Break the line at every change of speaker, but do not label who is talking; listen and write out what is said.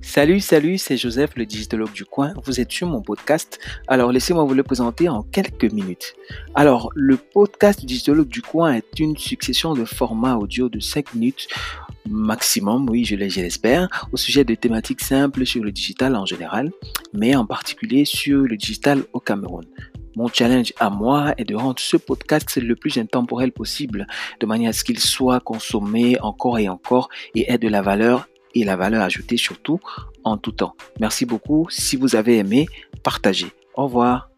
Salut, salut, c'est Joseph, le digitologue du coin. Vous êtes sur mon podcast. Alors, laissez-moi vous le présenter en quelques minutes. Alors, le podcast digitologue du coin est une succession de formats audio de 5 minutes maximum, oui, je l'espère, au sujet de thématiques simples sur le digital en général, mais en particulier sur le digital au Cameroun. Mon challenge à moi est de rendre ce podcast le plus intemporel possible, de manière à ce qu'il soit consommé encore et encore et ait de la valeur et la valeur ajoutée surtout en tout temps. Merci beaucoup. Si vous avez aimé, partagez. Au revoir.